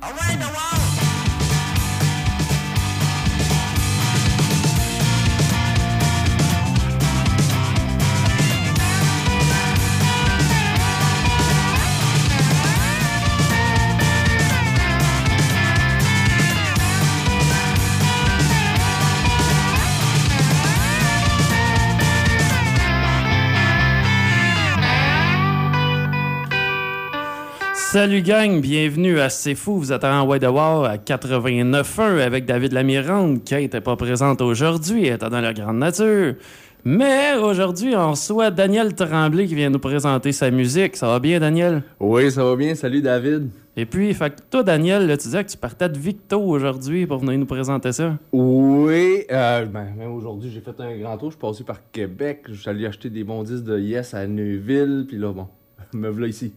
Around the world. Salut gang, bienvenue à C'est Fou. Vous êtes en White War à 89.1 avec David Lamirande. qui n'était pas présente aujourd'hui, était dans la grande nature. Mais aujourd'hui, on reçoit Daniel Tremblay qui vient nous présenter sa musique. Ça va bien, Daniel? Oui, ça va bien. Salut, David. Et puis, fait que toi, Daniel, tu disais que tu partais de Victo aujourd'hui pour venir nous présenter ça. Oui, euh, ben, même aujourd'hui, j'ai fait un grand tour. Je suis passé par Québec. Je suis allé acheter des bons disques de Yes à Neuville. Puis là, bon, me voilà ici.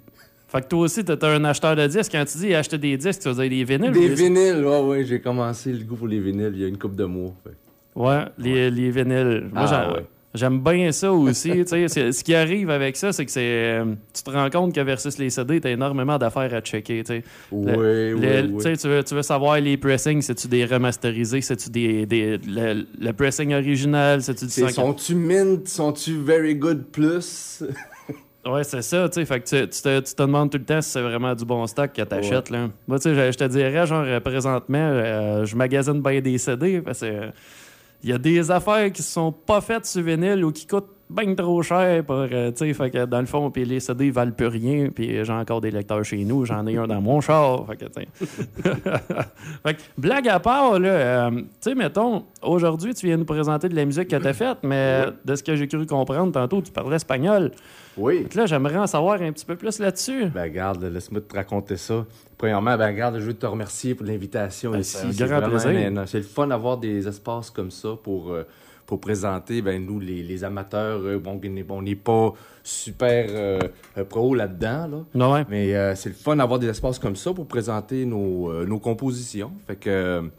Fait que toi aussi, t'es un acheteur de disques. Quand tu dis acheter des disques, tu veux dire des vinyles? Des vinyles, ouais, ouais. J'ai commencé le goût pour les vinyles il y a une couple de mois. Ouais, les, les vinyles. Moi, ah, j'aime bien ça aussi. ce qui arrive avec ça, c'est que c'est euh, tu te rends compte que versus les CD, t'as énormément d'affaires à checker. Oui, oui, oui. Tu veux, tu veux savoir les pressings, c'est-tu des remasterisés, c'est-tu des, des le, le, pressing original, c'est-tu du Sont-tu mint, sont-tu very good plus? Ouais, c'est ça, tu sais. Fait que tu, te, tu, te, demandes tout le temps si c'est vraiment du bon stock que t'achètes, là. Moi, tu sais, je, te dirais, genre, présentement, euh, je magasine bien des CD parce que il y a des affaires qui sont pas faites sur vinyle ou qui coûtent bien trop cher pour, euh, tu sais, fait que dans le fond, puis les CD ils valent plus rien, puis j'ai encore des lecteurs chez nous, j'en ai un dans mon char, fait que, fait que, blague à part, là, euh, tu sais, mettons, aujourd'hui, tu viens nous présenter de la musique que t'as faite, mais de ce que j'ai cru comprendre tantôt, tu parlais espagnol. Oui. là, j'aimerais en savoir un petit peu plus là-dessus. Ben, garde, laisse-moi te raconter ça. Premièrement, ben, garde, je veux te remercier pour l'invitation ben, ici. C'est grand plaisir. C'est le fun d'avoir des espaces comme ça pour, euh, pour présenter, ben, nous, les, amateurs. Euh, bon, on n'est pas super euh, pro là-dedans, là. Non, ouais. Mais c'est le fun d'avoir des espaces comme ça pour présenter nos, nos compositions. Fait que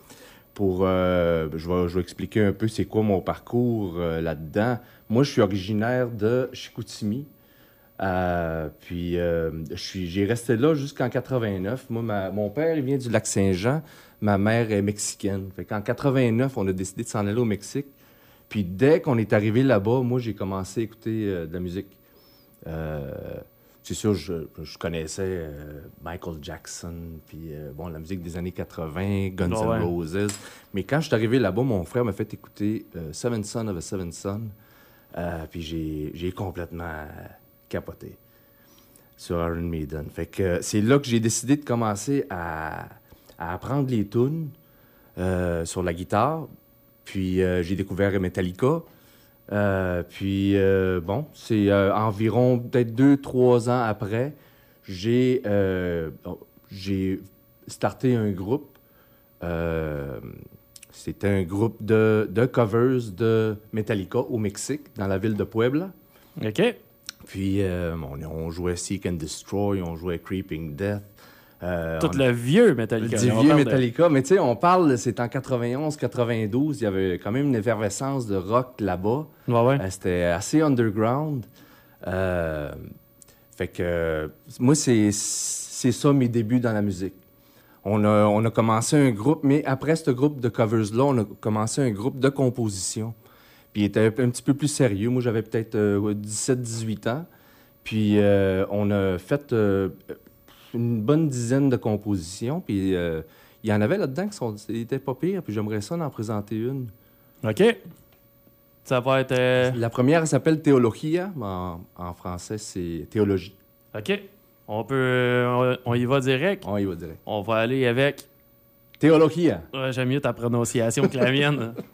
pour je, vais, je vais expliquer un peu c'est quoi mon parcours là-dedans. Moi, je suis originaire de Chicoutimi. Euh, puis euh, j'ai resté là jusqu'en 89. Moi, mon père, il vient du lac Saint-Jean. Ma mère est mexicaine. Fait qu'en 89, on a décidé de s'en aller au Mexique. Puis dès qu'on est arrivé là-bas, moi, j'ai commencé à écouter euh, de la musique. c'est sûr, je, connaissais Michael Jackson, puis bon, la musique des années 80, Guns N' Roses. Mais quand je suis arrivé là-bas, mon frère m'a fait écouter Seven Son of a Seven Son. puis j'ai complètement capoté sur Iron Maiden. Fait que c'est là que j'ai décidé de commencer à, apprendre les tunes euh, sur la guitare. Puis euh, j'ai découvert Metallica. Euh, puis bon, c'est environ peut-être deux, trois ans après, j'ai j'ai starté un groupe. C'était un groupe de, de, covers de Metallica au Mexique, dans la ville de Puebla. OK. Puis euh, on, jouait Seek and Destroy, on jouait Creeping Death. Euh, Tout le vieux Metallica. Le vieux Metallica. Mais tu sais, on parle, c'est en 91, 92, il y avait quand même une effervescence de rock là-bas. Ouais, ouais. Euh, c'était assez underground. fait que moi, c'est ça mes débuts dans la musique. On a, on a commencé un groupe, mais après ce groupe de covers-là, on a commencé un groupe de composition. Puis il était un, petit peu plus sérieux. Moi, j'avais peut-être 17-18 euh, ans. Puis euh, on a fait euh, une bonne dizaine de compositions. Puis il y en avait là-dedans qui n'étaient pas pires. Puis j'aimerais ça en présenter une. OK. Ça va être. La première s'appelle Théologia. En, en français, c'est théologie. OK. On peut. On, y va direct? On y va direct. On va aller avec. Théologia. Ouais, J'aime mieux ta prononciation que la mienne.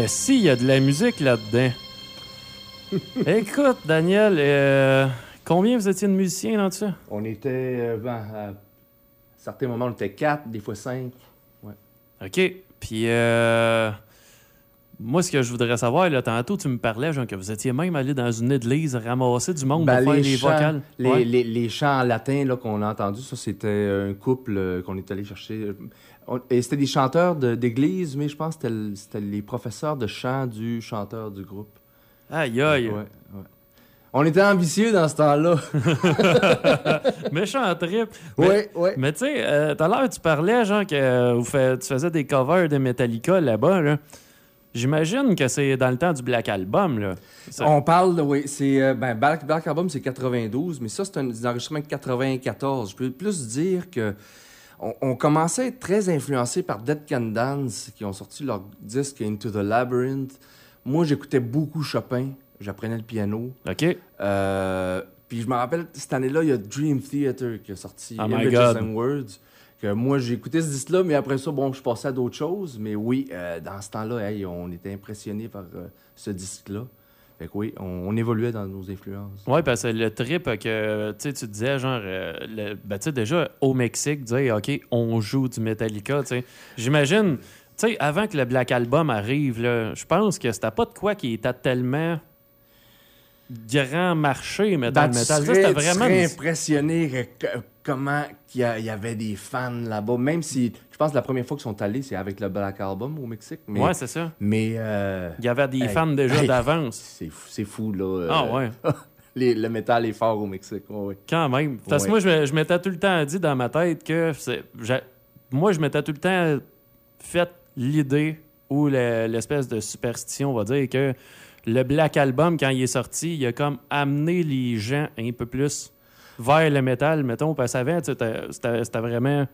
Mais s'il y a de la musique là-dedans. Écoute, Daniel, euh, combien vous étiez de musiciens dans ça? On était, euh, ben, à certains moments, on était quatre, des fois cinq. Ouais. OK. Puis, euh, moi, ce que je voudrais savoir, là, tantôt, tu me parlais, genre, que vous étiez même allé dans une église ramasser du monde Ben, pour faire les les chants- vocales. Les, Ouais. les- les chants en latin là, qu'on a entendus, ça, c'était un couple euh, qu'on est allé chercher. On- et c'était des chanteurs de- d'église, mais je pense que c'était le- c'était les professeurs de chant du chanteur du groupe. Aïe, aïe. Ouais, ouais. On était ambitieux dans ce temps-là. Méchant trip. Mais- Ouais, ouais. Mais tu sais, euh, tout à l'heure, tu parlais, genre, que euh, vous fait- tu faisais des covers de Metallica là-bas, là. J'imagine que c'est dans le temps du Black Album, là. Ça- On parle, de- oui, c'est. euh, ben, Black, Black Album, c'est 92, mais ça, c'est un, des enregistrements de 94. Je peux plus dire que. On, on commençait à être très influencé par Dead Can Dance, qui ont sorti leur disque Into the Labyrinth. Moi, j'écoutais beaucoup Chopin. J'apprenais le piano. OK. Euh, puis je me rappelle, cette année-là, il y a Dream Theater qui a sorti Oh my Images God. and Words. Que moi, j'ai écouté ce disque-là, mais après ça, bon, je passais à d'autres choses. Mais oui, euh, dans ce temps-là, hey, on était impressionnés par euh, ce disque-là. Fait que oui, on, on évoluait dans nos influences. Ouais, parce que le trip que tu sais, tu disais, genre, euh, le- ben, déjà au Mexique, dire, OK, on joue du Metallica, tu sais. J'imagine, tu sais, avant que le Black Album arrive, je pense que c'était pas de quoi qui était tellement grand marché, mais dans Ben, le tu métal. Ça, serais- c'était tu vraiment. impressionné comment il y, avait des fans là-bas. Même si, je pense que la première fois qu'ils sont allés, c'est avec le Black Album au Mexique. Mais, Ouais, c'est ça. mais euh, Il y avait des Hey, fans déjà hey. d'avance. c'est fou, c'est fou, là. euh, Ah ouais, les- le métal est fort au Mexique. ouais, ouais. quand même. Parce que Ouais. moi, je, m'étais tout le temps dit dans ma tête que moi, je m'étais tout le temps fait l'idée ou le- l'espèce de superstition, on va dire, que le Black Album, quand il est sorti, il a comme amené les gens un peu plus vers le métal, mettons, parce qu'avant, c'était vraiment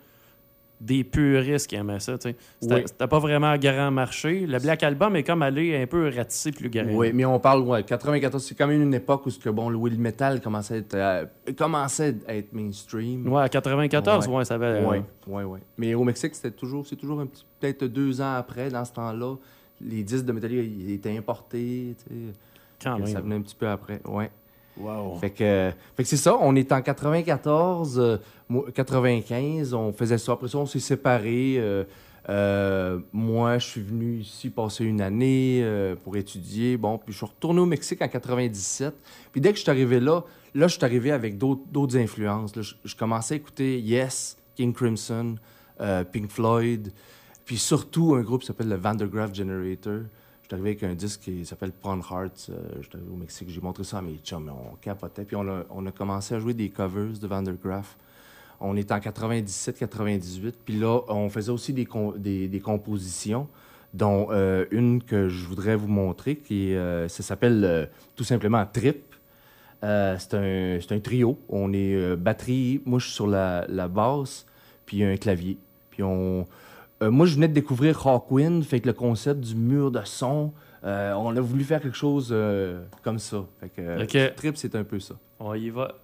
des puristes qui aimaient ça, tu sais. C'était Oui. pas vraiment un grand marché. Le Black Album est comme allé un peu ratisser plus grand. Oui, mais on parle, ouais, 94, c'est quand même une époque où ce que, bon, le le metal commençait à être, euh, commençait à être mainstream. Ouais, à 94, ouais, Ouais. ça avait... ouais, ouais, ouais. Mais au Mexique, c'était toujours, c'est toujours un petit, peut-être deux ans après, dans ce temps-là, les disques de Metallica, ils étaient importés, tu sais. Ça venait un petit peu après, ouais. Wow. Fait que, fait que c'est ça, on est en 94, euh, moi, 95, on faisait ça. Après ça, on s'est séparés. euh, euh, moi, je suis venu ici passer une année euh, pour étudier. Bon, puis je suis retourné au Mexique en 97. Puis dès que je suis arrivé là, là, je suis arrivé avec d'autres influences. Là, je, je commençais à écouter Yes, King Crimson, Pink Floyd, puis surtout un groupe qui s'appelle le Vandergraaf Generator. Je suis arrivé avec un disque qui s'appelle Pawn Hearts. Euh, je suis arrivé au Mexique, j'ai montré ça à mes chums, on capotait. Puis on a, on a commencé à jouer des covers de Vandergraaf. On est en 97-98. Puis là, on faisait aussi des, des, compositions, dont euh, une que je voudrais vous montrer, qui euh, ça s'appelle tout simplement Trip. C'est un, un trio. On est batterie, moi je suis sur la, la basse, puis un clavier. Puis on, euh, moi, je venais de découvrir Hawkwind, fait que le concept du mur de son, euh, on a voulu faire quelque chose euh, comme ça. Fait que. Trip, c'est un peu ça. On y va.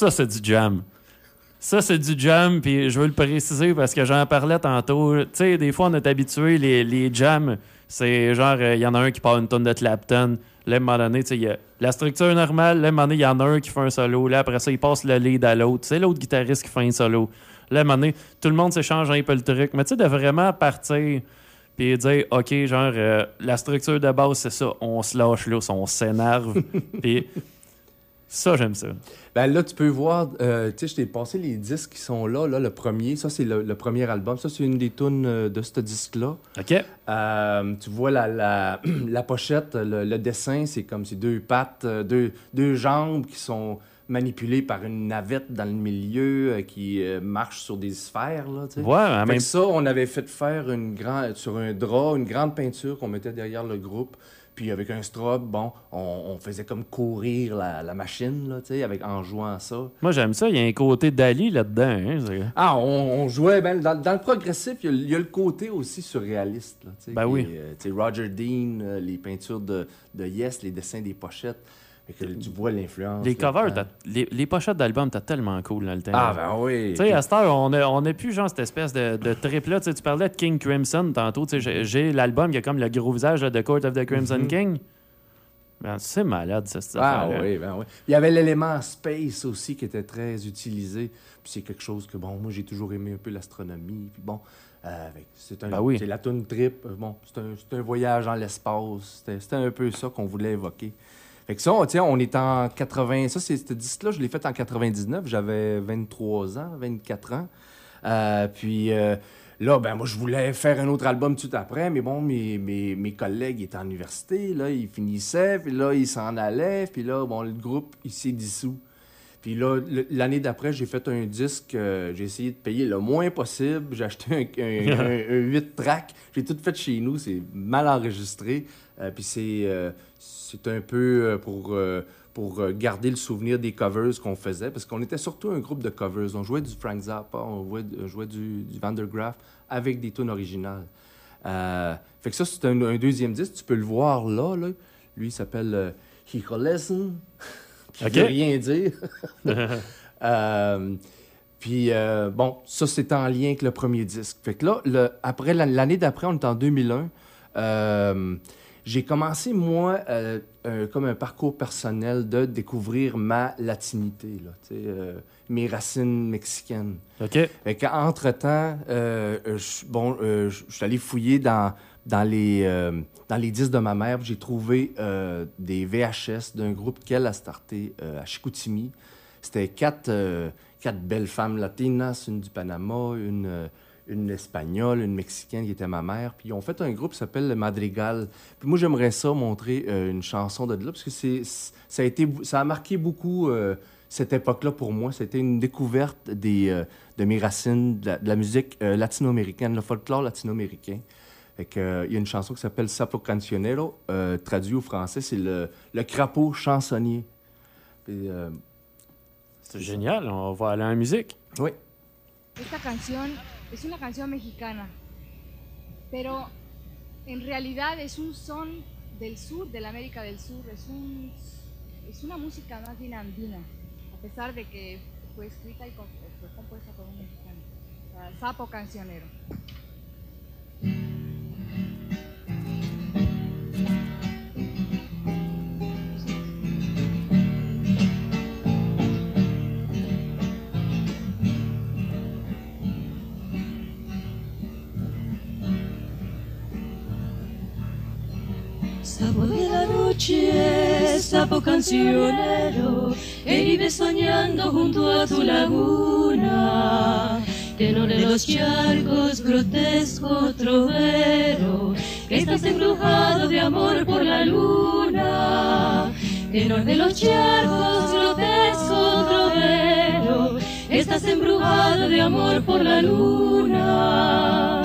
Ça, c'est du jam. Ça, c'est du jam, puis je veux le préciser parce que j'en parlais tantôt. Tu sais, des fois, on est habitué, les, les jams, c'est genre, il y en a un qui parle une tonne de Clapton. Là, à un moment donné, tu sais, la structure normale. Là, à un moment donné, il y en a un qui fait un solo. Là, après ça, il passe le lead à l'autre. C'est l'autre guitariste qui fait un solo. Là, à un moment donné, tout le monde s'échange un peu le truc. Mais tu sais, de vraiment partir puis dire, OK, genre, euh, la structure de base, c'est ça. On se lâche là, on s'énerve. puis ça, j'aime ça. Ben là, tu peux voir, euh, tu sais, je t'ai passé les disques qui sont là. là le premier, ça, c'est le, premier album. Ça, c'est une des tunes euh, de ce disque-là. OK. Euh, tu vois la, la, la pochette, le, dessin, c'est comme ces deux pattes, deux, deux jambes qui sont manipulées par une navette dans le milieu qui marche sur des sphères. Là, ouais, même... ça, on avait fait faire une grande, sur un drap une grande peinture qu'on mettait derrière le groupe. Puis avec un strobe, bon, on, faisait comme courir la, machine, là, tu sais, avec, en jouant ça. Moi, j'aime ça. Il y a un côté Dali là-dedans. Hein, ah, on, jouait... Ben, dans, le progressif, il y, a, le côté aussi surréaliste. Là, ben oui. Euh, sais, Roger Dean, euh, les peintures de, de Yes, les dessins des pochettes tu vois l'influence. Les covers, les, les, pochettes d'albums, t'as tellement cool dans le temps. Ah, ben oui. Tu sais, à cette heure, on n'a on plus genre cette espèce de, de trip-là. Tu parlais de King Crimson tantôt. J'ai l'album qui a comme le gros visage de Court of the Crimson mm-hmm. King. Ben, c'est malade, ça, cette Ah oui, ben oui. Il y avait l'élément space aussi qui était très utilisé. Puis c'est quelque chose que, bon, moi, j'ai toujours aimé un peu l'astronomie. Puis bon, euh, c'est un, ben oui. la tune trip. Bon, c'est un, un, voyage dans l'espace. C'était un peu ça qu'on voulait évoquer. Fait que ça, on est en 80. Ça, c'est ce disque-là, je l'ai fait en 99. J'avais 23 ans, 24 ans. Euh, puis euh, là, ben moi, je voulais faire un autre album tout après, mais bon, mes, mes, mes collègues étaient en université, là, ils finissaient, puis là, ils s'en allaient, puis là, bon, le groupe, il s'est dissous. Puis là, l'année d'après, j'ai fait un disque, euh, j'ai essayé de payer le moins possible. J'ai acheté un, un, 8 tracks. J'ai tout fait chez nous, c'est mal enregistré. Puis c'est c'est un peu euh, pour, euh, pour euh, garder le souvenir des covers qu'on faisait, parce qu'on était surtout un groupe de covers. On jouait du Frank Zappa, on jouait, du, du Van der Graaf avec des tunes originales. fait que ça, c'est un, deuxième disque. Tu peux le voir là. là. Lui, il s'appelle He Lesson, qui veut rien dire. Puis, bon, ça, c'est en lien avec le premier disque. Fait que là, le, après, l'année d'après, on est en 2001. J'ai commencé, moi, euh, comme un parcours personnel de découvrir ma latinité, là, euh, mes racines mexicaines. OK. Entre-temps, euh, bon, je suis allé fouiller dans, dans, les, dans les disques de ma mère. J'ai trouvé des VHS d'un groupe qu'elle a starté à Chicoutimi. C'était quatre, quatre belles femmes latinas, une du Panama, une une espagnole, une mexicaine qui était ma mère. Puis ils ont fait un groupe qui s'appelle le Madrigal. Puis moi, j'aimerais ça montrer euh, une chanson de là, parce que c'est, ça, a été, ça a marqué beaucoup euh, cette époque-là pour moi. C'était une découverte des, euh, de mes racines, de la, musique latino-américaine, le folklore latino-américain. il y a une chanson qui s'appelle Sapo Cancionero, traduit au français, c'est le, le crapaud chansonnier. c'est génial, on va aller en musique. Oui. Esta canción es una canción mexicana, pero en realidad es un son del sur, de la América del Sur, es, un, es una música más bien andina, a pesar de que fue escrita y fue compuesta por un mexicano, Sapo Cancionero. Sapo de la noche, sapo cancionero, que vive soñando junto a tu laguna. Tenor de los charcos, grotesco trovero, que estás embrujado de amor por la luna. Tenor de los charcos, grotesco trovero, estás embrujado de amor por la luna.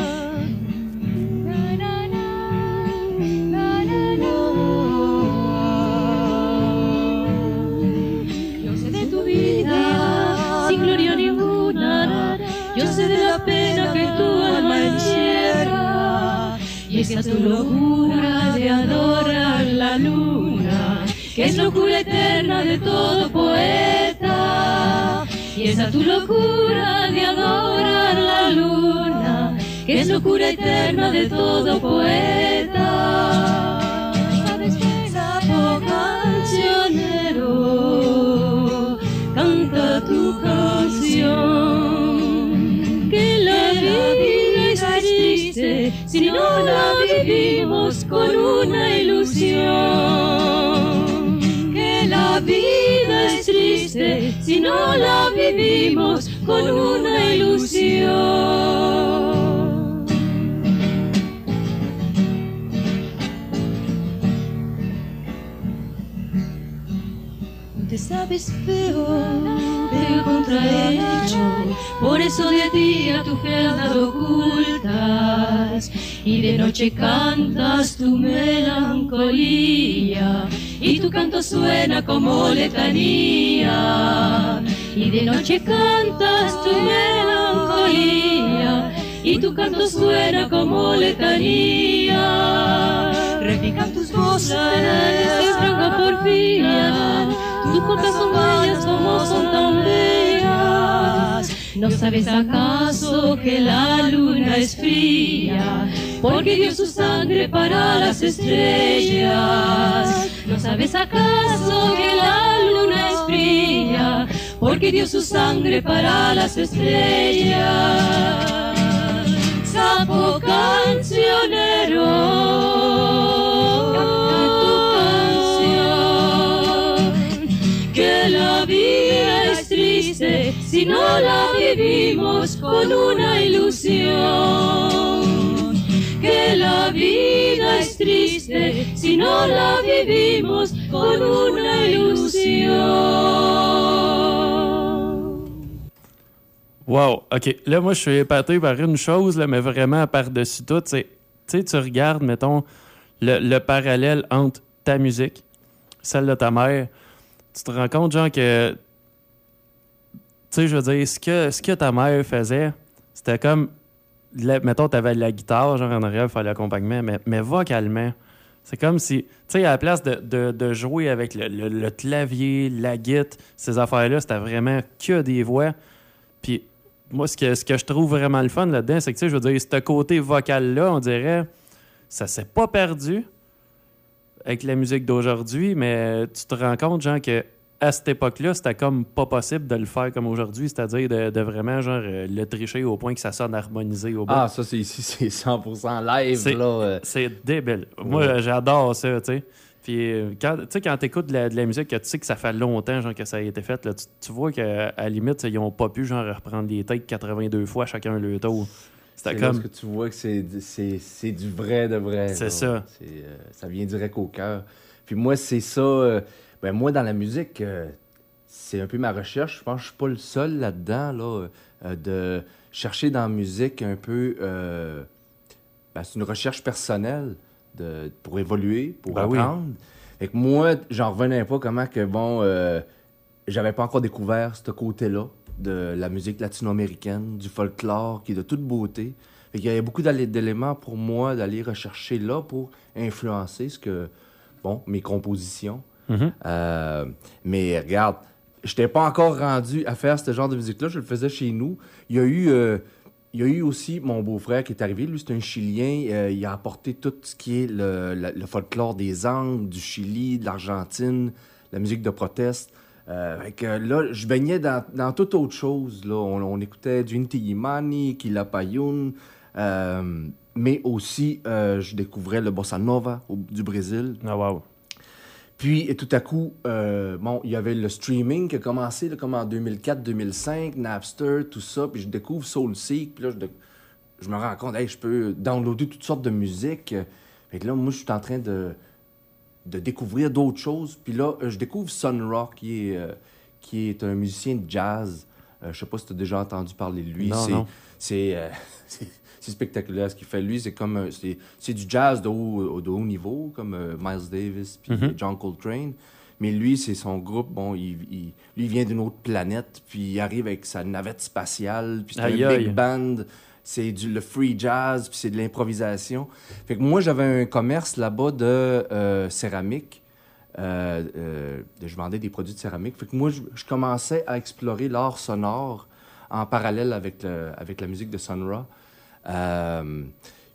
Esa tu locura de adorar la luna, que es locura eterna de todo poeta. Y esa tu locura de adorar la luna, que es locura eterna de todo poeta. Sapo cancionero, canta tu canción. Que la vida es triste si no la vivimos con una ilusión. Que la vida es triste si no la vivimos con una ilusión. Te sabes feo, feo contrahecho, por eso de día tu fealdad ocultas y de noche cantas tu melancolía y tu canto suena como letanía y de noche cantas tu melancolía y tu canto suena como letanía. Repican tus voces extraña porfía tus coplas son bellas como son tan bellas ¿No sabes acaso que la luna es fría? Porque dio su sangre para las estrellas. ¿No sabes acaso que la luna es fría? Porque dio su sangre para las estrellas. Sapo cancionero, triste si no la vivimos con una ilusión. Que la vida es triste si no la vivimos con una ilusión. Wow, ok. Là, moi, je suis épaté par une chose, là, mais vraiment par-dessus tout. Tu sais, tu regardes, mettons, le, le parallèle entre ta musique, celle de ta mère. Tu te rends compte, genre, que. Sais, je veux dire, ce que, ce que ta mère faisait, c'était comme. la- mettons, tu avais la guitare, genre en arrière, fallait l'accompagnement, mais, mais vocalement. C'est comme si, tu sais, à la place de, de- jouer avec le, le- le clavier, la guitare, ces affaires-là, c'était vraiment que des voix. Puis moi, ce que, ce que je trouve vraiment le fun là-dedans, c'est que, tu sais, je veux dire, ce côté vocal-là, on dirait, ça s'est pas perdu avec la musique d'aujourd'hui, mais tu te rends compte, genre, que à cette époque-là, c'était comme pas possible de le faire comme aujourd'hui, c'est-à-dire de, de vraiment, genre, euh, le tricher au point que ça sonne harmonisé au bout. Ah, ça, c'est ici, c'est 100% live, C'est- là. euh. C'est débile. Moi, j'adore ça, tu sais. Puis euh, quand, tu sais, quand t'écoutes de la, de la musique, que tu sais que ça fait longtemps genre, que ça a été fait, là, tu, tu vois qu'à la limite, ils ont pas pu genre reprendre les takes 82 fois chacun le tour. C'est comme. que tu vois que c'est, du vrai de vrai. C'est ça. Euh, ça vient direct au cœur. Puis moi, c'est ça. euh, ben moi, dans la musique, euh, c'est un peu ma recherche. Je pense que je suis pas le seul là-dedans, là, euh, de chercher dans la musique un peu. euh, ben, c'est une recherche personnelle de, pour évoluer, pour Ben oui. apprendre. Fait que moi, j'en revenais pas comment que, bon, j'avais pas encore découvert ce côté-là de la musique latino-américaine, du folklore, qui est de toute beauté. Fait qu'il y avait beaucoup d'éléments pour moi d'aller rechercher là pour influencer ce que, bon, mes compositions. Mhm. Euh, mais regarde, je n'étais pas encore rendu à faire ce genre de musique-là. Je le faisais chez nous. Il y a eu, euh, il y a eu aussi mon beau-frère qui est arrivé. Lui, c'est un Chilien. Euh, il a apporté tout ce qui est le, folklore des Andes, du Chili, de l'Argentine, la musique de proteste. Euh, fait que là, je baignais dans, dans toute autre chose. Là. On, on écoutait du Inti Illimani, Quilapayún, euh, mais aussi, je découvrais le bossa nova au- du Brésil. Ah, wow. Puis, et tout à coup, euh, bon, il y avait le streaming qui a commencé là, comme en 2004-2005, Napster, tout ça. Puis je découvre SoulSeek. Puis là, je, je me rends compte, hey, je peux downloader toutes sortes de musique. Fait que là, moi, je suis en train de, de découvrir d'autres choses. Puis là, euh, je découvre Sun Rock, qui est, euh, qui est un musicien de jazz. Euh, je sais pas si tu as déjà entendu parler de lui. Non, non. C'est, euh, c'est, c'est spectaculaire ce qu'il fait. Lui, c'est comme un- c'est, du jazz de haut, de haut niveau, comme euh, Miles Davis puis Mhm. John Coltrane. Mais lui, c'est son groupe. Bon, il, il- lui, il vient d'une autre planète, puis il arrive avec sa navette spatiale, puis c'est un aïe. big band. C'est du le free jazz, puis c'est de l'improvisation. Fait que moi, j'avais un commerce là-bas de euh, céramique. je vendais des produits de céramique. Fait que moi, je, commençais à explorer l'art sonore en parallèle avec, avec la musique de Sun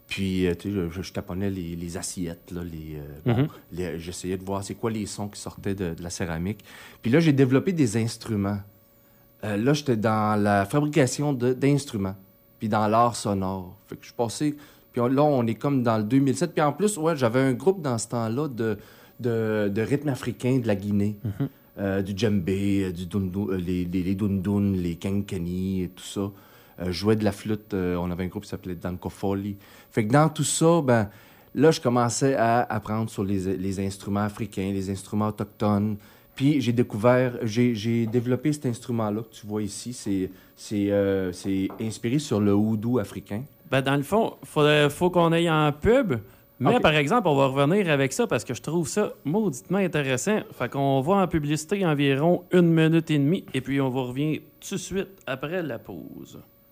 puis, tu sais, je, taponnais les, assiettes, là, mm-hmm. les, j'essayais de voir c'est quoi les sons qui sortaient de, de la céramique. Puis là, j'ai développé des instruments. là, j'étais dans la fabrication d'instruments puis dans l'art sonore. Fait que je passé... Puis là, on est comme dans le 2007. Puis en plus, ouais, j'avais un groupe dans ce temps-là de, de, de rythme africain de la Guinée. Mhm. Euh, du djembé, euh, du euh, les, les, les dundun, les kenkeni et tout ça. Je jouais de la flûte. on avait un groupe qui s'appelait Dankofoli. Fait que dans tout ça, ben, là, je commençais à apprendre sur les, les instruments africains, les instruments autochtones. Puis j'ai découvert, j'ai développé cet instrument-là que tu vois ici. C'est euh, inspiré sur le houdou africain. Ben, dans le fond, il faut qu'on aille en pub. Mais par exemple, on va revenir avec ça parce que je trouve ça mauditement intéressant. Fait qu'on va en publicité environ une minute et demie et puis on va revenir tout de suite après la pause.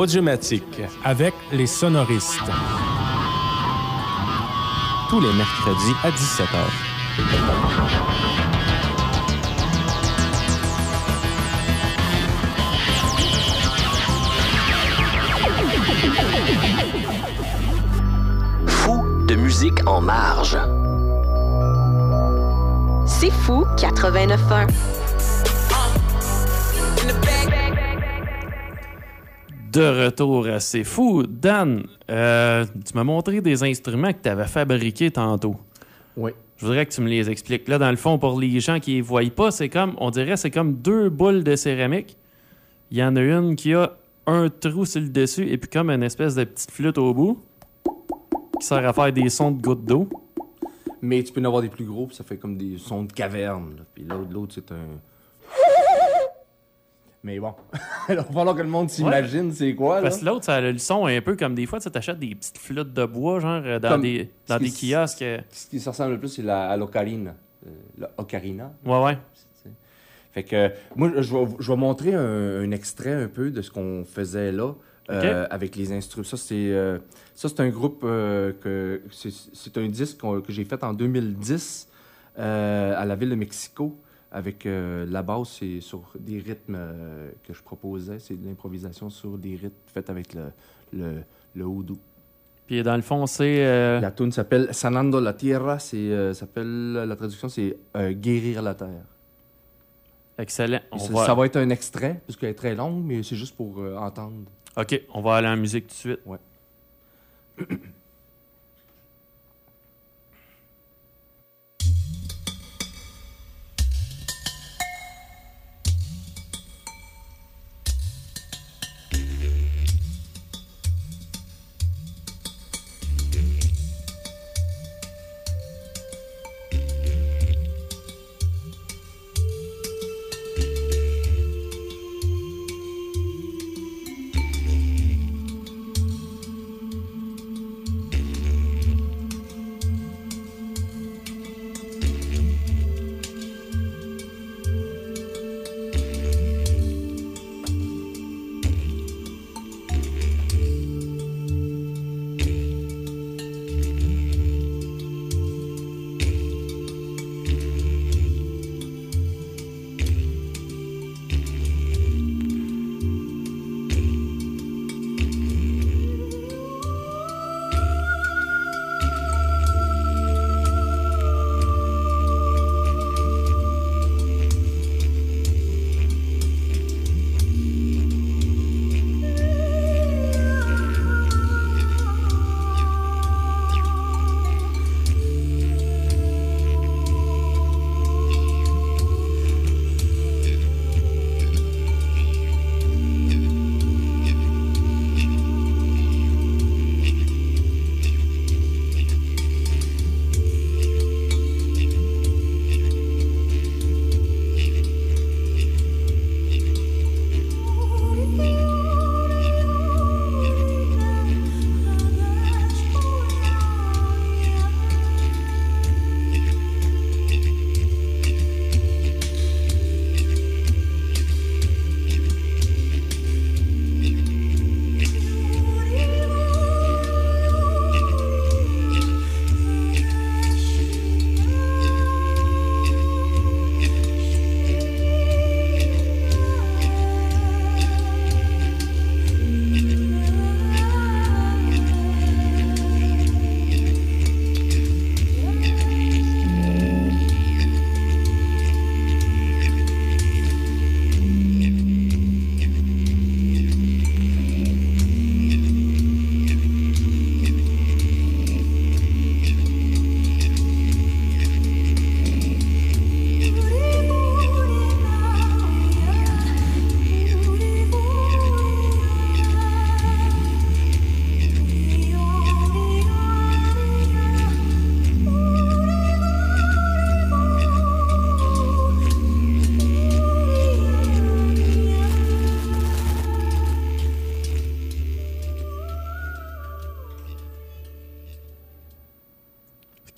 Audiomatique avec les sonoristes. Tous les mercredis à 17h. Fou de musique en marge. C'est fou 89.1. de retour assez fou. Dan, euh, tu m'as montré des instruments que tu avais fabriqués tantôt. Oui. Je voudrais que tu me les expliques. Là, dans le fond, pour les gens qui ne voient pas, c'est comme, on dirait, c'est comme deux boules de céramique. Il y en a une qui a un trou sur le dessus et puis comme une espèce de petite flûte au bout qui sert à faire des sons de gouttes d'eau. Mais tu peux en avoir des plus gros, puis ça fait comme des sons de caverne. Puis l'autre, c'est un mais bon, il va falloir que le monde s'imagine c'est quoi. Parce que l'autre, ça a le son un peu comme des fois, tu achètes des petites flûtes de bois, genre euh, dans des, dans des kiosques. Euh. Ce qui se ressemble le plus, c'est la, l'ocarina. Euh, l'ocarina. Ouais, ouais. Fait que moi, je vais, je vais montrer un, extrait un peu de ce qu'on faisait là. avec les instruments. Ça, c'est ça c'est un groupe que c'est un disque que j'ai fait en 2010 à la ville de Mexico avec euh, la base, c'est sur des rythmes euh, que je proposais. C'est de l'improvisation sur des rythmes faits avec le, le, le houdou. Puis dans le fond, c'est. Euh, la tune s'appelle Sanando la Tierra. C'est, s'appelle, la traduction, c'est Guérir la Terre. Excellent. Ça va être un extrait, parce qu'elle est très longue, mais c'est juste pour entendre. OK, on va aller en musique tout de suite. Ouais.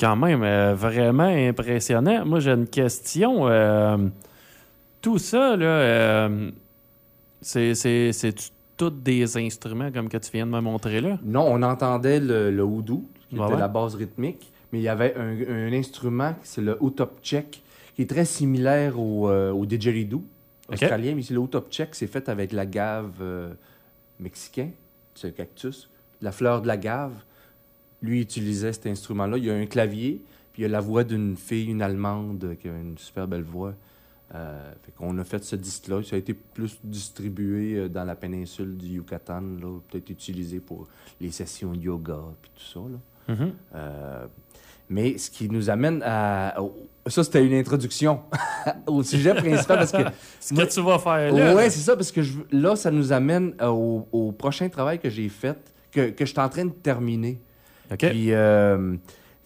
Quand même, euh, vraiment impressionnant. Moi, j'ai une question. euh, tout ça, là, euh, c'est, c'est, c'est tous des instruments comme que tu viens de me montrer là? Non, on entendait le, le houdou, qui était ouais. la base rythmique, mais il y avait un, un instrument, c'est le Utop Check, qui est très similaire au, au didgeridoo australien, mais c'est le Utop Check, c'est fait avec la gave mexicain, c'est le cactus, la fleur de la gave. Lui utilisait cet instrument-là. Il y a un clavier, puis il y a la voix d'une fille, une Allemande, qui a une super belle voix. Euh, fait qu'on a fait ce disque-là. Ça a été plus distribué euh, dans la péninsule du Yucatan, là, peut-être utilisé pour les sessions de yoga puis tout ça. Là. Mhm. Euh, mais ce qui nous amène à... Ça, c'était une introduction au sujet principal parce que... Ce que tu vas faire là. Ouais, c'est ça, parce que je, là, ça nous amène euh, au, au prochain travail que j'ai fait, que, que je suis en train de terminer. Puis euh,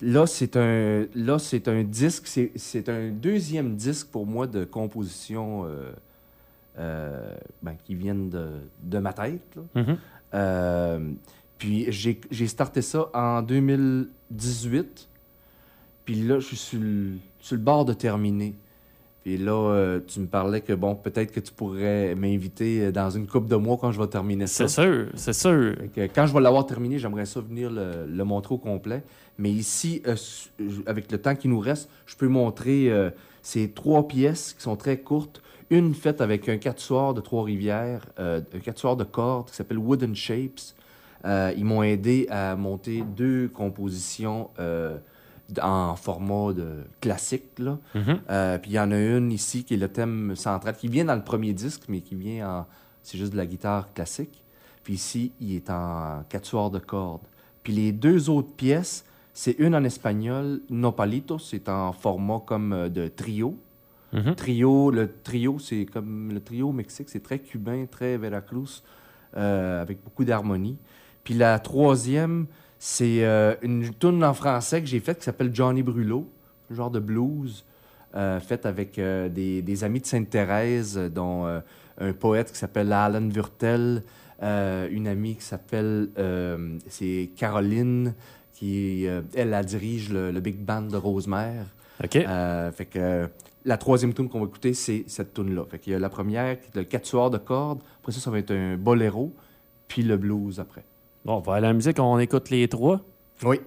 là, c'est un, là, c'est un disque, c'est, c'est un deuxième disque pour moi de composition euh, euh, ben, qui viennent de, de ma tête. là. Mhm. Euh, puis j'ai, j'ai starté ça en 2018. Puis là, je suis sur le, sur le bord de terminer. Puis là, euh, tu me parlais que, bon, peut-être que tu pourrais m'inviter dans une couple de mois quand je vais terminer ça. C'est sûr, c'est sûr. Que quand je vais l'avoir terminé, j'aimerais ça venir le, le montrer au complet. Mais ici, euh, avec le temps qui nous reste, je peux montrer euh, ces trois pièces qui sont très courtes. Une faite avec un quatuor de Trois-Rivières, euh, un quatuor de cordes qui s'appelle Wooden Shapes. Euh, ils m'ont aidé à monter deux compositions euh, en format de classique. Là. Mhm. Euh, puis il y en a une ici qui est le thème central, qui vient dans le premier disque, mais qui vient en. C'est juste de la guitare classique. Puis ici, il est en quatuor de cordes. Puis les deux autres pièces, c'est une en espagnol, Nopalitos, c'est en format comme euh, de trio. Mhm. Trio, le trio, c'est comme le trio au Mexique, c'est très cubain, très Veracruz, euh, avec beaucoup d'harmonie. Puis la troisième, c'est euh, une tune en français que j'ai faite qui s'appelle Johnny Brulot, un genre de blues, euh, faite avec euh, des, des amis de Sainte-Thérèse, dont un poète qui s'appelle Alan Wurtel, euh, une amie qui s'appelle c'est Caroline, qui elle, dirige le, le big band de Rosemère. OK. Fait que la troisième tune qu'on va écouter, c'est cette tune là Fait qu'il y a la première, qui est le quatuor de cordes. Après ça, ça va être un boléro, puis le blues après. Bon, on va à la musique, on écoute les trois. Oui.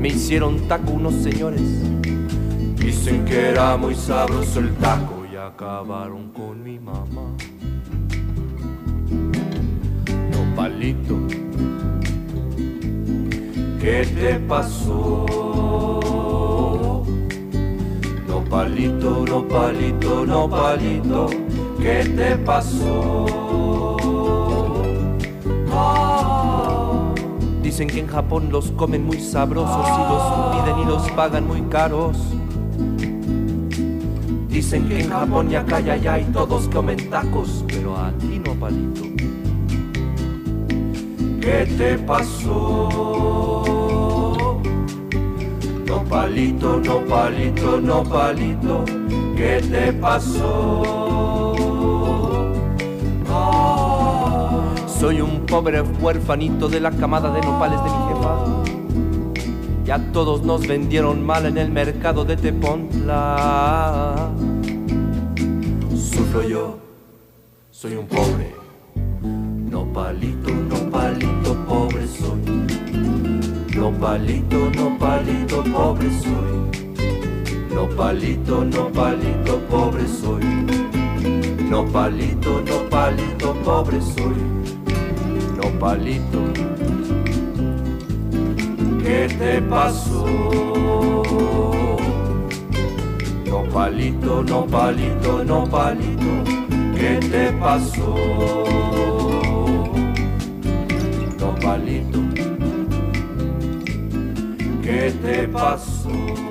Me hicieron taco unos señores. Dicen que era muy sabroso el taco y acabaron con mi mamá. No palito, ¿qué te pasó? No palito, no palito, no palito, ¿qué te pasó? Dicen que en Japón los comen muy sabrosos y los piden y los pagan muy caros. Dicen que en Japón y acá y allá y todos comen tacos, pero aquí no palito. ¿Qué te pasó? No palito, no palito, no palito, ¿qué te pasó? Soy un pobre huérfanito de la camada de nopales de mi jefa. Ya todos nos vendieron mal en el mercado de Tepontla. sufro yo, soy un pobre. No palito, no palito, pobre soy. No palito, no palito, pobre soy. No palito, no palito, pobre soy. No palito, no palito, pobre soy. Palito. ¿Qué te pasó? No palito, no palito, no palito, ¿qué te pasó? No palito, ¿qué te pasó?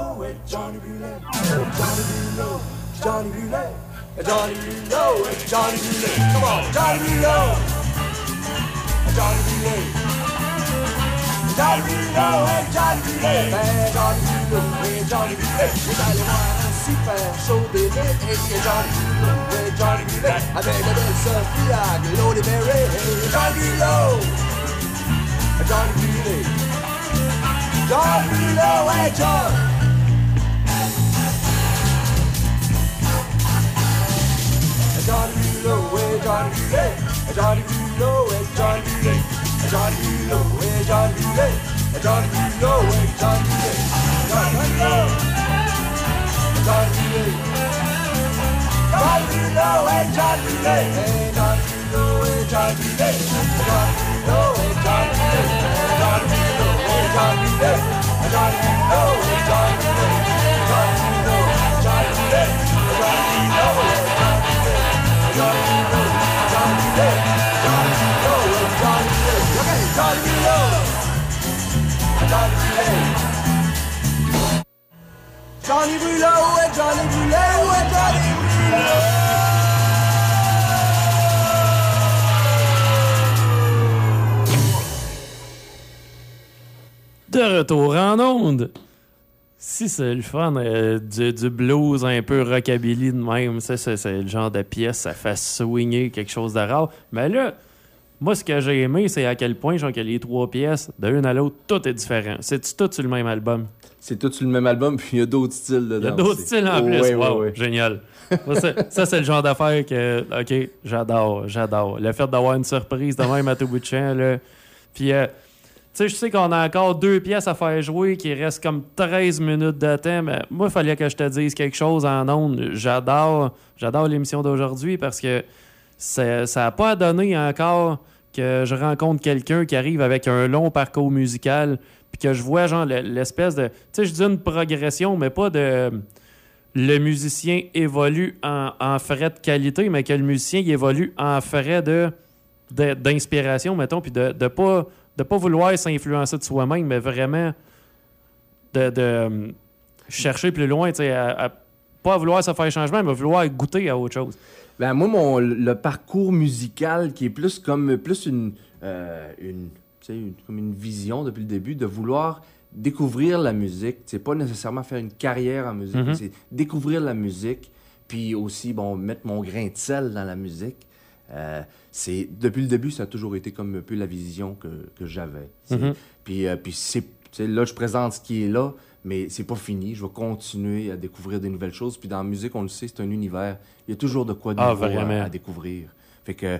Johnny Bulot, ouais, Johnny Bullet. Johnny Bulot, Johnny Bullet. Johnny Bulot, ouais, Johnny Bullet. Come on, Johnny Bulot. Johnny Bullet. Johnny Bulot, ouais, Johnny Bullet. Ben, Johnny Bulot, ouais, Johnny Bullet. Vous allez voir un super show d'été. Et Johnny Bulot, ouais, Johnny Bullet. Avec la belle Sophia, Glory Berry. Johnny Bulot. Johnny Bullet. Johnny Bulot, ouais, John. Johnny Bulot, ouais, Johnny Bullet. Johnny Bulot, ouais, Johnny Bullet. Johnny Bulot, ouais, Johnny Bullet. Johnny Bulot, ouais, Johnny Bullet. Johnny Bulot. Johnny Bullet. Johnny Bulot, ouais, Johnny Bullet. Hey, Johnny Bulot, ouais, Johnny Bullet. Johnny Bulot, ouais, Johnny Bullet. Johnny Bulot, ouais, Johnny Bullet. Johnny Bulot, ouais, Johnny Bullet. Johnny Bulot, Johnny Bullet. Johnny Bulot, ouais, Johnny Bullet. De retour en onde. Si c'est le fun, euh, du, du blues un peu rockabilly de même, ça, c'est le genre de pièce, ça fait swinger quelque chose de rare. Mais là, Moi, ce que j'ai aimé, c'est à quel point, genre, que les trois pièces, de l'une à l'autre, tout est différent. C'est tout sur le même album? C'est tout sur le même album, puis il y a d'autres styles dedans. Il y a d'autres styles en plus. Ouais, ouais, wow, ouais. génial. Ça, c'est- le genre d'affaire que, OK, j'adore, j'adore. Le fait d'avoir une surprise de même à tout bout de champ, là. Puis, euh, sais, je sais qu'on a encore deux pièces à faire jouer qui restent comme 13 minutes de temps, mais moi, il fallait que je te dise quelque chose en ondes. J'adore, j'adore l'émission d'aujourd'hui parce que ça n'a pas donné encore que je rencontre quelqu'un qui arrive avec un long parcours musical puis que je vois genre le- l'espèce de tu sais je dis une progression mais pas de le musicien évolue en, en frais de qualité mais que le musicien il évolue en frais de d'inspiration mettons puis de de pas de pas vouloir s'influencer de soi-même mais vraiment de, de, euh, chercher plus loin à, à pas vouloir se faire changement mais vouloir goûter à autre chose Ben, moi, mon, le parcours musical qui est plus comme plus une, euh, une, une- comme une vision depuis le début de vouloir découvrir la musique. C'est pas nécessairement faire une carrière en musique, Mhm. mais c'est découvrir la musique, puis aussi bon mettre mon grain de sel dans la musique. Euh, c'est depuis le début, ça a toujours été comme un peu la vision que, que j'avais. Mhm. Puis, euh, puis c'est, là, je présente ce qui est là, mais c'est pas fini. Je vais continuer à découvrir des nouvelles choses. Puis dans la musique, on le sait, c'est un univers. Il y a toujours de quoi de Ah, à- à, découvrir. Fait que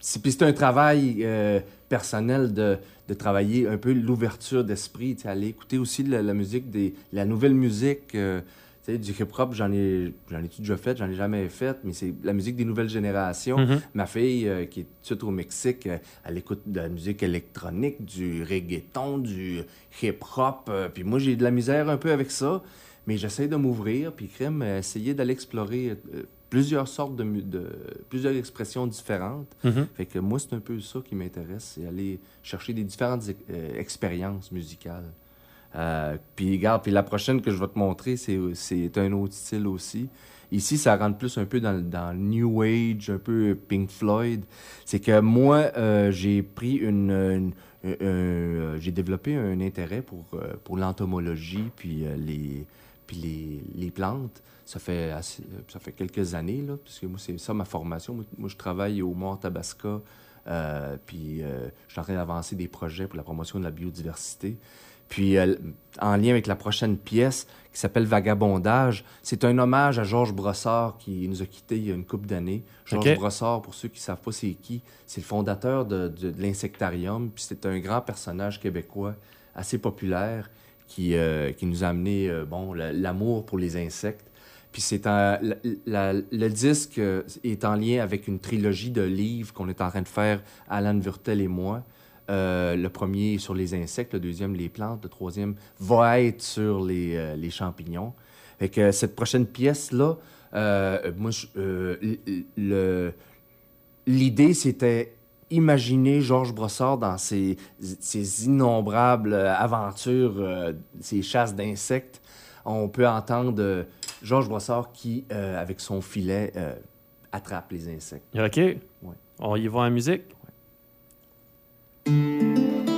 c'est, puis c'est un travail euh, personnel de, de travailler un peu l'ouverture d'esprit, aller écouter aussi la, la musique des la nouvelle musique. euh, sais, du hip-hop, j'en ai, j'en ai déjà fait, j'en ai jamais fait, mais c'est la musique des nouvelles générations. Mhm. Ma fille, euh, qui est tout de suite au Mexique, euh, elle écoute de la musique électronique, du reggaeton, du hip-hop. euh, puis moi, j'ai de la misère un peu avec ça, mais j'essaie de m'ouvrir, puis crème, essayer d'aller explorer plusieurs sortes de, plusieurs expressions différentes. Mhm. Fait que moi, c'est un peu ça qui m'intéresse, c'est aller chercher des différentes expériences musicales. Euh, puis regarde, puis la prochaine que je vais te montrer, c'est, un autre style aussi. Ici, ça rentre plus un peu dans, New Age, un peu Pink Floyd. C'est que moi, euh, j'ai pris une... une- un- un- euh, j'ai développé un intérêt pour, pour l'entomologie puis, les, puis les, les plantes. Ça fait, ça fait quelques années, là, parce que moi, c'est ça ma formation. Moi, moi, je travaille au Mont Tabasca, puis je suis en train d'avancer des projets pour la promotion de la biodiversité. Puis, euh, en lien avec la prochaine pièce qui s'appelle Vagabondage, c'est un hommage à Georges Brossard qui nous a quittés il y a une couple d'années. Georges Ok. Brossard, pour ceux qui ne savent pas c'est qui, c'est le fondateur de, de- de l'insectarium. Puis c'est un grand personnage québécois assez populaire qui, euh, qui nous a amené euh, bon, la- l'amour pour les insectes. Puis c'est le disque est en lien avec une trilogie de livres qu'on est en train de faire, Alan Vurtel et moi. Euh, le premier sur les insectes, le deuxième les plantes, le troisième va être sur les, euh, les champignons. Fait que cette prochaine pièce-là, euh, moi, le- l'idée, c'était imaginer Georges Brossard dans ses, ses innombrables aventures, ses chasses d'insectes. On peut entendre Georges Brossard qui, avec son filet, attrape les insectes. OK. On y va en musique? Vagabondage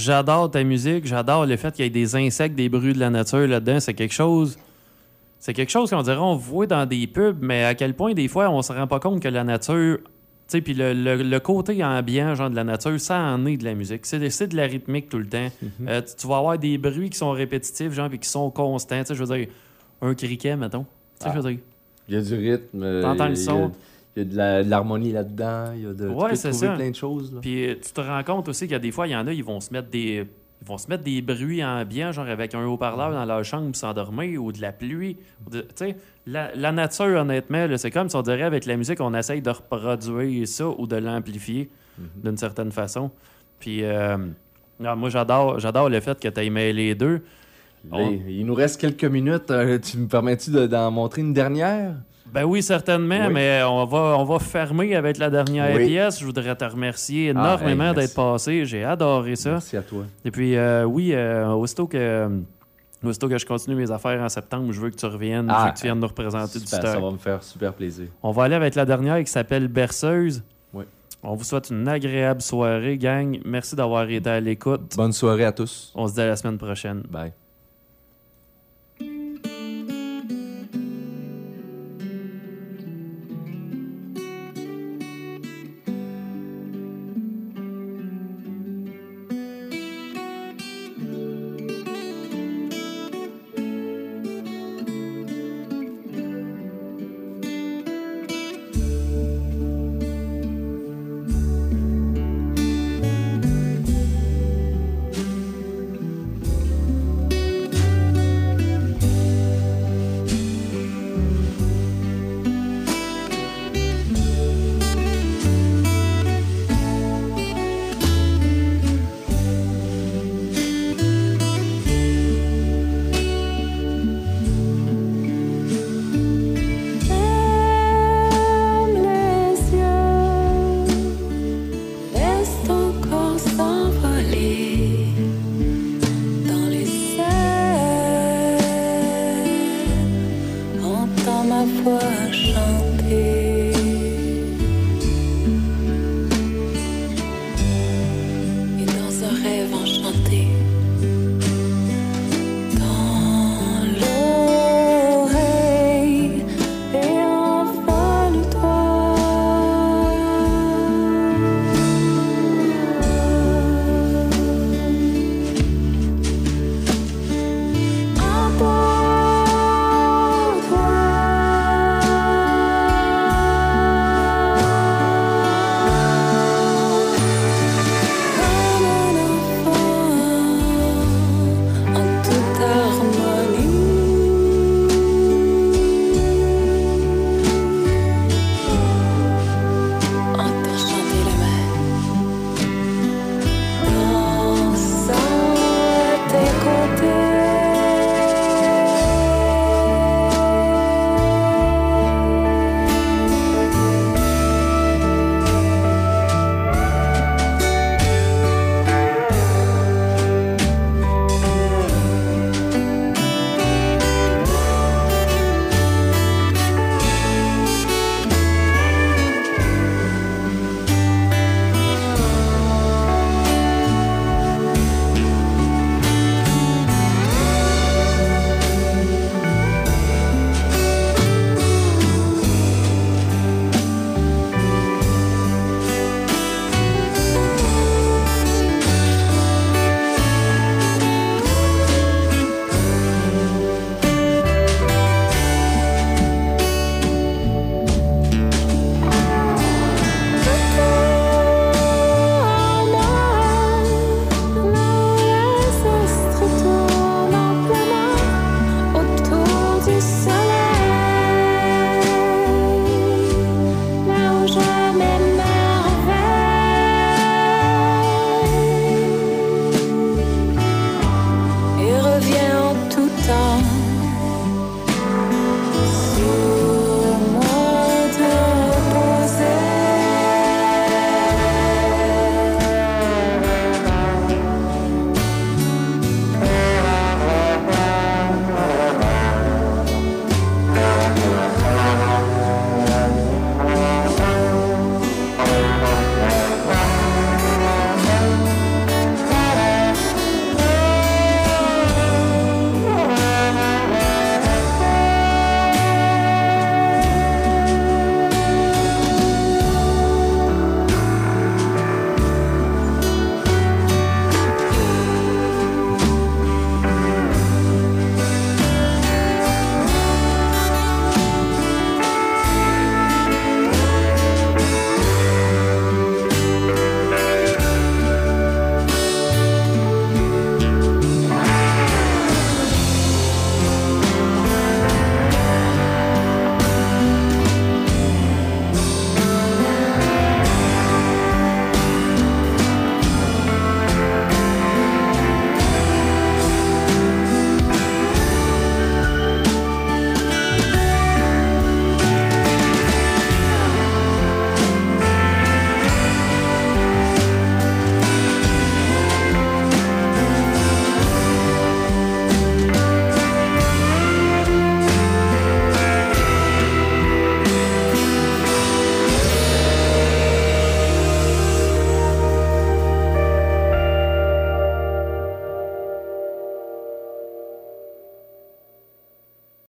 j'adore ta musique, j'adore le fait qu'il y ait des insectes, des bruits de la nature là-dedans. C'est quelque chose. C'est quelque chose qu'on dirait on voit dans des pubs, mais à quel point des fois on se rend pas compte que la nature. Tu sais, puis le, le- le côté ambiant, genre de la nature, ça en est de la musique. C'est c'est de la rythmique tout le temps. Euh, tu, tu vas avoir des bruits qui sont répétitifs, genre, puis qui sont constants. Tu sais, je veux dire, un criquet, mettons. Tu sais, je veux dire. Il y a du rythme. euh, T'entends le son. Il y a de l'harmonie là-dedans. Il y a de, tu Ouais, peux c'est trouver ça. plein de choses. là. Puis euh, tu te rends compte aussi qu'il y a des fois, il y en a, ils vont se mettre des. Ils vont se mettre des bruits ambiants, genre avec un haut-parleur dans leur chambre pour s'endormir, ou de la pluie. Tu sais, la, la nature, honnêtement, c'est comme si on dirait avec la musique, on essaye de reproduire ça ou de l'amplifier d'une certaine façon. Puis, euh, non, moi, j'adore, j'adore le fait que tu aies mêlé les deux. Là, On- il- nous reste quelques minutes. euh, tu me permets-tu de- d'en montrer une dernière? Ben oui, certainement, Oui. mais on va, on va fermer avec la dernière Oui. pièce. Je voudrais te remercier Ah, énormément hey, d'être passé. J'ai adoré ça. Merci à toi. Et puis, euh, oui, euh, aussitôt, que, aussitôt que je continue mes affaires en septembre, je veux que tu reviennes, je Ah, veux que tu viennes nous représenter du Super, stock. ça va me faire super plaisir. On va aller avec la dernière qui s'appelle Berceuse. Oui. On vous souhaite une agréable soirée, gang. Merci d'avoir été à l'écoute. Bonne soirée à tous. On se dit à la semaine prochaine. Bye.